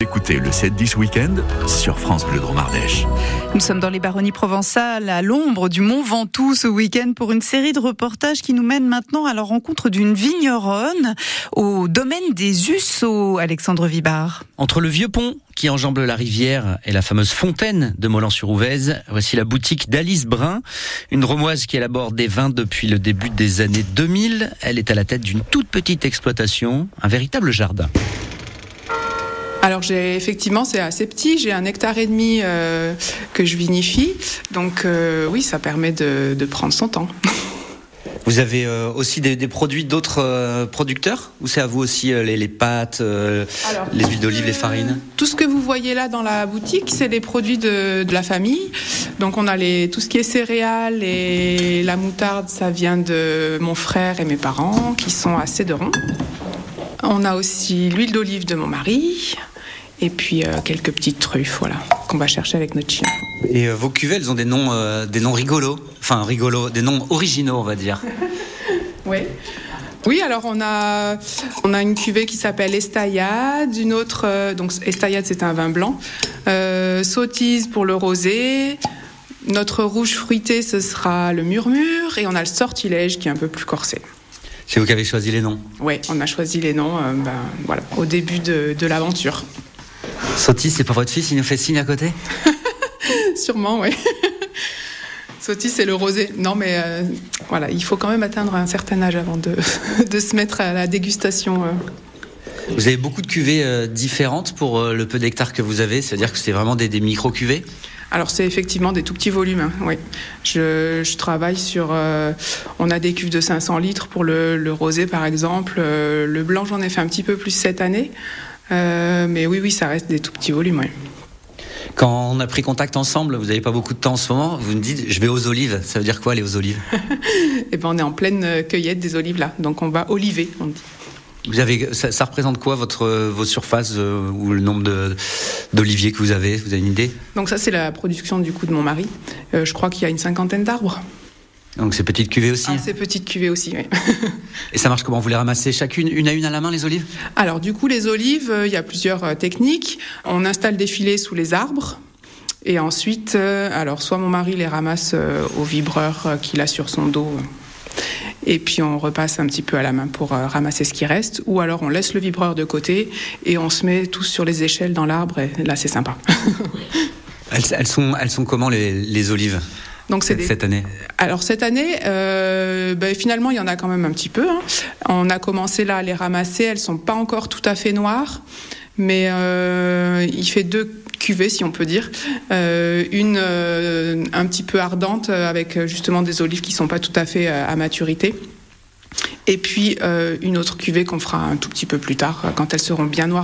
Écoutez le 7-10 week-end sur France Bleu Dromardèche. Nous sommes dans les baronnies provençales, à l'ombre du Mont Ventoux ce week-end pour une série de reportages qui nous mènent maintenant à la rencontre d'une vigneronne au domaine des Ussos, Alexandre Vibard. Entre le vieux pont qui enjambe la rivière et la fameuse fontaine de Molan-sur-Ouvèze, voici la boutique d'Alice Brun, une romoise qui élabore des vins depuis le début des années 2000. Elle est à la tête d'une toute petite exploitation, un véritable jardin. Alors j'ai effectivement c'est assez petit, j'ai un hectare et demi euh, que je vinifie, donc euh, oui ça permet de, de, prendre son temps. Vous avez euh, aussi des, des produits d'autres producteurs? Ou c'est à vous aussi les, les, pâtes, Alors, les huiles d'olive, les farines? Tout ce que vous voyez là dans la boutique c'est des produits de, de, la famille. Donc on a les, tout ce qui est céréales et la moutarde ça vient de mon frère et mes parents qui sont assez de ronds. On a aussi l'huile d'olive de mon mari et puis euh, quelques petites truffes, voilà, qu'on va chercher avec notre chien. Et euh, vos cuvées, elles ont des noms, euh, des noms rigolos, enfin rigolos, des noms originaux, on va dire. oui. Oui, alors on a, on a une cuvée qui s'appelle Estayade, une autre, euh, donc Estayade c'est un vin blanc, Sottise pour le rosé, notre rouge fruité ce sera le murmure, et on a le sortilège qui est un peu plus corsé. C'est vous qui avez choisi les noms Oui, on a choisi les noms euh, ben, voilà, au début de, de l'aventure. Sotis, c'est pour votre fils, il nous fait signe à côté Sûrement, oui. Sotis, c'est le rosé. Non, mais euh, voilà, il faut quand même atteindre un certain âge avant de, de se mettre à la dégustation. Euh. Vous avez beaucoup de cuvées euh, différentes pour le peu d'hectares que vous avez, c'est-à-dire que c'est vraiment des, des micro-cuvées alors c'est effectivement des tout petits volumes, hein, oui. Je, je, travaille sur... Euh, on a des cuves de 500 litres pour le, le rosé par exemple. Euh, le blanc j'en ai fait un petit peu plus cette année. Euh, mais oui, oui, ça reste des tout petits volumes. Quand on a pris contact ensemble, vous n'avez pas beaucoup de temps en ce moment, vous me dites je vais aux olives. Ça veut dire quoi aller aux olives? Eh ben on est en pleine cueillette des olives là, donc on va oliver, on dit. Vous avez, ça, ça, représente quoi votre, vos surfaces euh, ou le nombre d'oliviers que vous avez? Vous avez une idée? Donc ça c'est la production du coup de mon mari. Euh, je crois qu'il y a une cinquantaine d'arbres. Donc c'est petite cuvée aussi ah, C'est petite cuvée aussi, oui. Et ça marche comment? Vous les ramassez chacune, une à une à la main, les olives? Alors du coup les olives, euh, il y a plusieurs euh, techniques. On installe des filets sous les arbres. Et ensuite, euh, alors soit mon mari les ramasse au vibreur qu'il a sur son dos et puis on repasse un petit peu à la main pour ramasser ce qui reste, ou alors on laisse le vibreur de côté et on se met tous sur les échelles dans l'arbre, et là c'est sympa. elles, elles, sont, elles sont comment les, les olives? Donc c'est des... cette année. Alors cette année, euh, ben, finalement il y en a quand même un petit peu. Hein. On a commencé là à les ramasser. Elles sont pas encore tout à fait noires, mais euh, il fait deux cuvée, si on peut dire. Euh, une euh, un petit peu ardente, avec justement des olives qui sont pas tout à fait à maturité. Et puis euh, une autre cuvée qu'on fera un tout petit peu plus tard, quand elles seront bien noires.